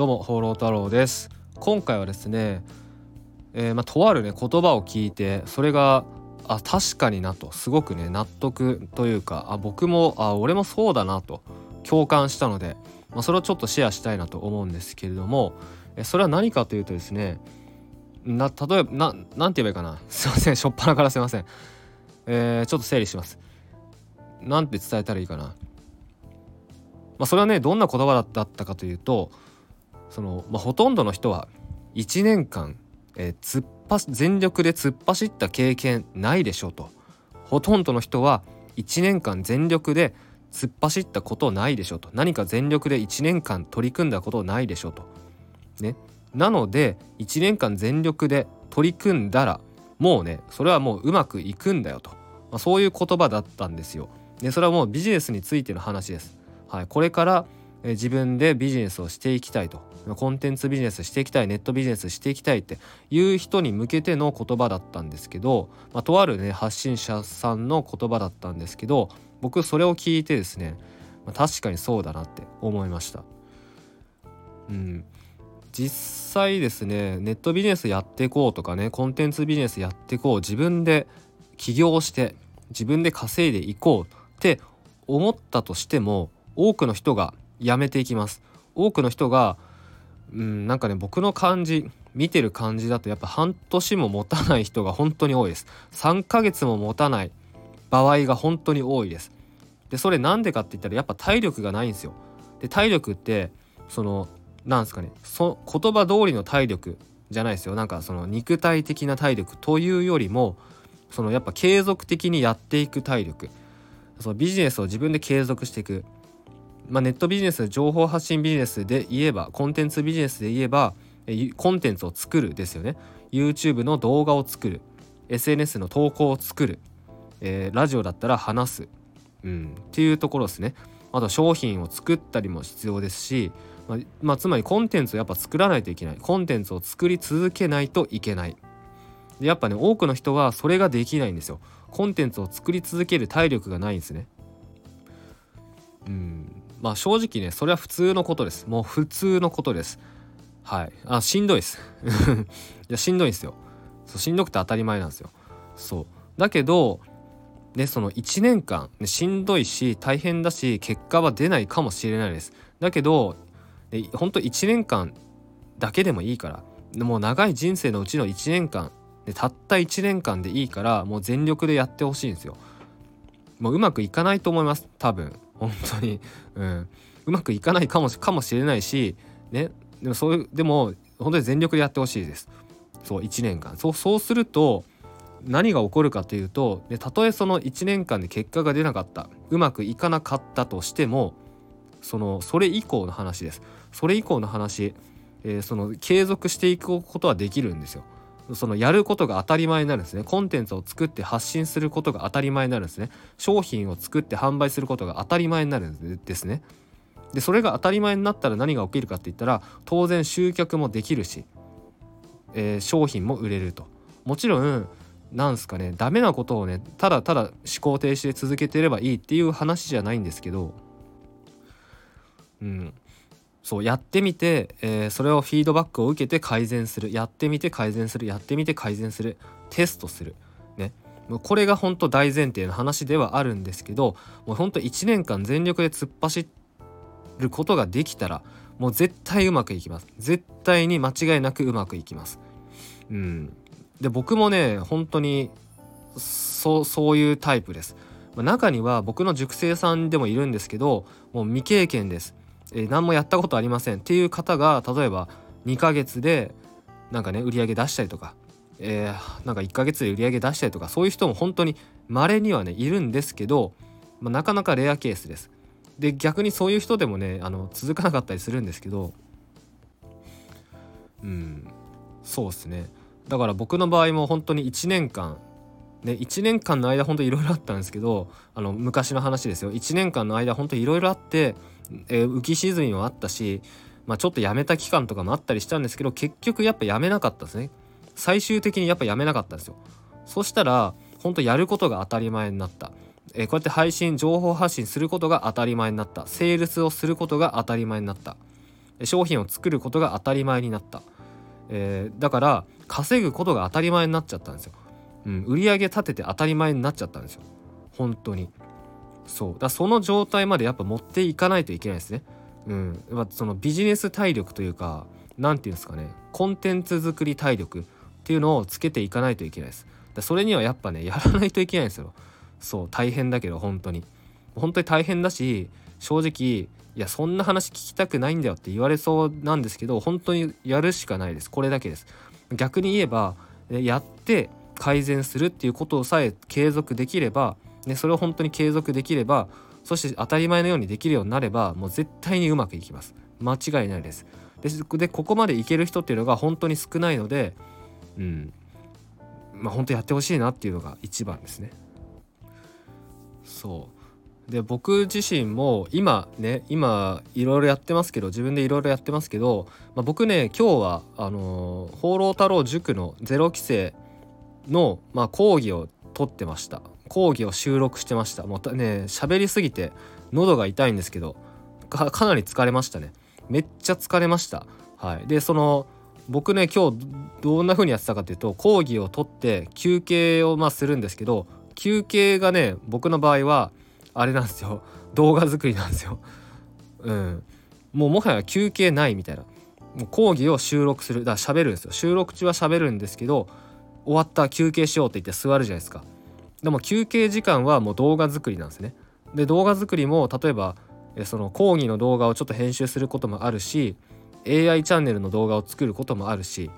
どうも放浪太郎です。今回はですね、えー、まあ、とあるね言葉を聞いてそれがあ確かになとすごくね納得というかあ僕もあ俺もそうだなと共感したので、まあ、それをちょっとシェアしたいなと思うんですけれどもえそれは何かというとですねな例えばななんて言えばいいかな。すいませんしょっぱなからすいません。えー、ちょっと整理します。なんて伝えたらいいかな。まあそれはねどんな言葉だったかというとその、まあ、ほとんどの人は1年間、えー、突っ走全力で突っ走った経験ないでしょうと。ほとんどの人は1年間全力で突っ走ったことないでしょうと。何か全力で1年間取り組んだことないでしょうと。ね。なので1年間全力で取り組んだらもうねそれはもううまくいくんだよと、まあ、そういう言葉だったんですよ。でそれはもうビジネスについての話です。はい、これからえ自分でビジネスをしていきたいと。コンテンツビジネスしていきたい。ネットビジネスしていきたいっていう人に向けての言葉だったんですけど、まあ、とあるね発信者さんの言葉だったんですけど僕それを聞いてですね、まあ、確かにそうだなって思いました。うん、実際ですねネットビジネスやっていこうとかねコンテンツビジネスやっていこう自分で起業して自分で稼いでいこうって思ったとしても多くの人がやめていきます。多くの人がうんなんかね僕の感じ見てる感じだとやっぱ半年も持たない人が本当に多いです。3ヶ月も持たない場合が本当に多いです。でそれなんでかって言ったらやっぱ体力がないんですよ。で体力ってそのなんですかねそ言葉通りの体力じゃないですよ。なんかその肉体的な体力というよりもそのやっぱ継続的にやっていく体力。そのビジネスを自分で継続していく。まあ、ネットビジネス情報発信ビジネスで言えばコンテンツビジネスで言えばコンテンツを作るですよね。YouTube の動画を作る。SNS の投稿を作る、えー、ラジオだったら話す、うん、っていうところですね。あと商品を作ったりも必要ですし、まあ、まあ、つまりコンテンツをやっぱ作らないといけない。コンテンツを作り続けないといけない。でやっぱね多くの人はそれができないんですよ。コンテンツを作り続ける体力がないんですね。うん。まあ正直ねそれは普通のことです。もう普通のことです。はい。あしんどいです。いやしんどいんですよ。そうしんどくて当たり前なんですよ。そう。だけどねその1年間、ね、しんどいし大変だし結果は出ないかもしれないです。だけど、ね、ほんと1年間だけでもいいからもう長い人生のうちの1年間、ね、たった1年間でいいからもう全力でやってほしいんですよ。もううまくいかないと思います多分。本当に、うん、うまくいかないかもかもしれないしね。でもそういうでも本当に全力でやってほしいです。そう1年間。そうそうすると何が起こるかというとでたとえその1年間で結果が出なかった。うまくいかなかったとしてもそのそれ以降の話です。それ以降の話、えー、その継続していくことはできるんですよ。そのやることが当たり前になるんですね。コンテンツを作って発信することが当たり前になるんですね。商品を作って販売することが当たり前になるんですね。でそれが当たり前になったら何が起きるかって言ったら当然集客もできるし、えー、商品も売れると。もちろんなんすかねダメなことをねただただ思考停止で続けてればいいっていう話じゃないんですけどうん。そうやってみて、えー、それをフィードバックを受けて改善する。やってみて改善する。やってみて改善する。テストする。ね。これが本当大前提の話ではあるんですけどもう本当1年間全力で突っ走ることができたらもう絶対うまくいきます。絶対に間違いなくうまくいきます。うん。で僕もね本当にそうそういうタイプです。中には僕の塾生さんでもいるんですけどもう未経験です。えー、何もやったことありませんっていう方が例えば2ヶ月でなんかね売り上げ出したりとか、えー、なんか1ヶ月で売り上げ出したりとかそういう人も本当に稀にはねいるんですけど、まあ、なかなかレアケースです。で逆にそういう人でもねあの続かなかったりするんですけどうんそうっすねだから僕の場合も本当に1年間ね、1年間の間ほんといろいろあったんですけどあの昔の話ですよ。1年間の間ほんといろいろあってえー、浮き沈みもあったし、まあ、ちょっとやめた期間とかもあったりしたんですけど結局やっぱやめなかったですね。最終的にやっぱやめなかったんですよ。そしたら本当やることが当たり前になった、えー、こうやって配信情報発信することが当たり前になった。セールスをすることが当たり前になった。商品を作ることが当たり前になった、えー、だから稼ぐことが当たり前になっちゃったんですよ、うん、売り上げ立てて当たり前になっちゃったんですよ。本当に。そう。だその状態までやっぱ持っていかないといけないですね。うん。まあ、そのビジネス体力というか何て言うんですかね。コンテンツ作り体力っていうのをつけていかないといけないです。だそれにはやっぱねやらないといけないんですよ。そう。大変だけど本当に。本当に大変だし正直いやそんな話聞きたくないんだよって言われそうなんですけど本当にやるしかないです。これだけです。逆に言えばやって改善するっていうことさえ継続できれば、ね、それを本当に継続できればそして当たり前のようにできるようになればもう絶対にうまくいきます。間違いないです。でここまでいける人っていうのが本当に少ないのでうん。まあ本当やってほしいなっていうのが一番ですね。そう。で僕自身も今ね今いろいろやってますけど自分でいろいろやってますけど、まあ、僕ね今日はあのー、放浪太郎塾のゼロ規制の、まあ、講義を取ってました。講義を収録してました。もうね喋りすぎて喉が痛いんですけどかなり疲れましたね。めっちゃ疲れました。はい。でその僕ね今日どんな風にやってたかっていうと講義を取って休憩をまあするんですけど休憩がね僕の場合はあれなんですよ。動画作りなんですよ。うん、もうもはや休憩ないみたいな。もう講義を収録するだから喋るんですよ。収録中は喋るんですけど終わった休憩しようって言って座るじゃないですか。でも休憩時間はもう動画作りなんですね。で動画作りも例えばその講義の動画をちょっと編集することもあるし AI チャンネルの動画を作ることもあるし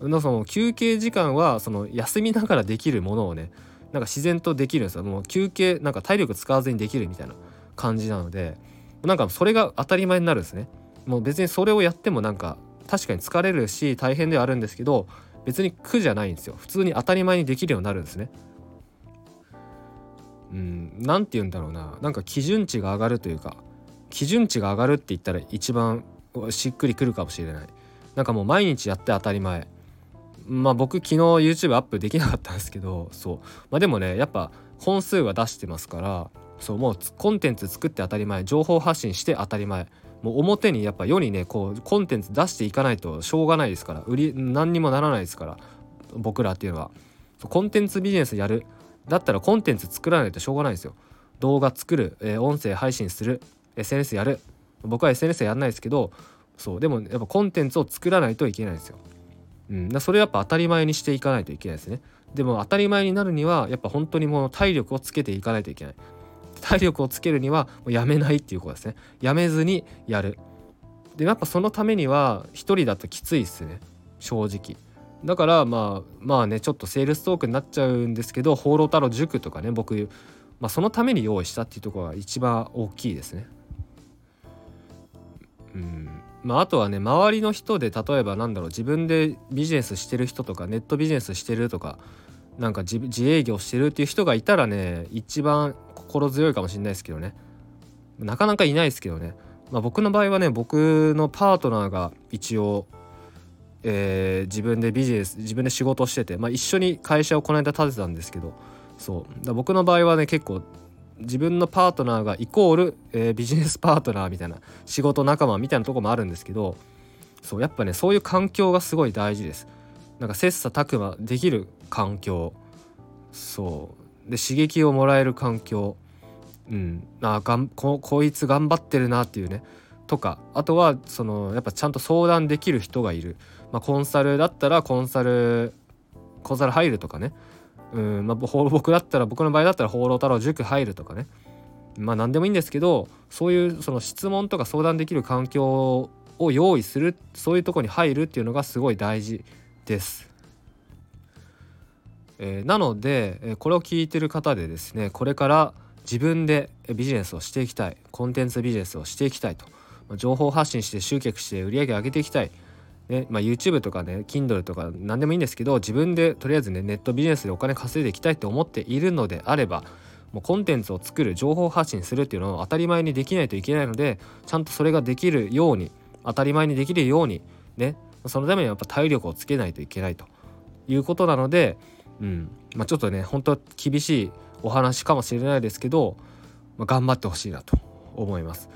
その休憩時間はその休みながらできるものをねなんか自然とできるんですよ。もう休憩なんか体力使わずにできるみたいな感じなのでなんかそれが当たり前になるんですね。もう別にそれをやってもなんか確かに疲れるし大変ではあるんですけど別に苦じゃないんですよ。普通に当たり前にできるようになるんですね。うん何て言うんだろうな。なんか基準値が上がるというか基準値が上がるって言ったら一番しっくりくるかもしれない。なんかもう毎日やって当たり前。まあ僕昨日 YouTube アップできなかったんですけどそう。まあでもねやっぱ本数は出してますからそうもうコンテンツ作って当たり前情報発信して当たり前。もう表にやっぱ世にねこうコンテンツ出していかないとしょうがないですから売り何にもならないですから僕らっていうのは。コンテンツビジネスやる。だったらコンテンツ作らないとしょうがないですよ。動画作る、えー、音声配信する。SNS やる。僕は SNS やんないですけどそうでもやっぱコンテンツを作らないといけないんですよ。うん、だそれやっぱ当たり前にしていかないといけないですね。でも当たり前になるにはやっぱ本当にもう体力をつけていかないといけない。体力をつけるにはもうやめないっていうことですね。やめずにやる。でやっぱそのためには一人だときついっすね。正直。だからまあまあねちょっとセールストークになっちゃうんですけど放浪太郎塾とかね僕、まあ、そのために用意したっていうところが一番大きいですね。うん。まあ、あとはね周りの人で例えばなんだろう自分でビジネスしてる人とかネットビジネスしてるとかなんか自営業してるっていう人がいたらね一番心強いかもしれないですけどね。なかなかいないですけどね、まあ、僕の場合はね僕のパートナーが一応、えー、自分でビジネス自分で仕事してて、まあ、一緒に会社をこの間建てたんですけどそう。僕の場合はね結構自分のパートナーがイコール、えー、ビジネスパートナーみたいな仕事仲間みたいなとこもあるんですけどそう。やっぱねそういう環境がすごい大事です。なんか切磋琢磨できる環境。そう。で刺激をもらえる環境。うん。あがんここいつ頑張ってるなっていうね。とかあとはそのやっぱちゃんと相談できる人がいる、まあ、コンサルだったらコンサルコンサル入るとかね。うんまあ、僕だったら僕の場合だったら放浪太郎塾入るとかね。まあ何でもいいんですけどそういうその質問とか相談できる環境を用意するそういうとこに入るっていうのがすごい大事です。えー、なのでこれを聞いてる方でですねこれから自分でビジネスをしていきたいコンテンツビジネスをしていきたいと。情報発信して集客して売り上げ上げていきたい。ねまあ、YouTube とかね Kindle とか何でもいいんですけど自分でとりあえずねネットビジネスでお金稼いでいきたいと思っているのであればもうコンテンツを作る情報発信するっていうのを当たり前にできないといけないのでちゃんとそれができるように当たり前にできるようにねそのためにやっぱ体力をつけないといけないということなので、うんまあ、ちょっとね本当厳しいお話かもしれないですけど、まあ、頑張ってほしいなと思います。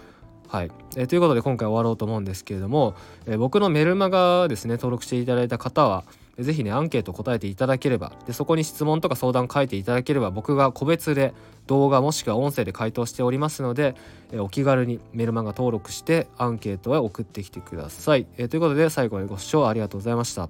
はい、えー、ということで今回終わろうと思うんですけれども、えー、僕のメルマガですね登録していただいた方は是非ねアンケート答えていただければでそこに質問とか相談書いていただければ僕が個別で動画もしくは音声で回答しておりますので、えお気軽にメルマガ登録してアンケートへ送ってきてください、えということで最後までご視聴ありがとうございました。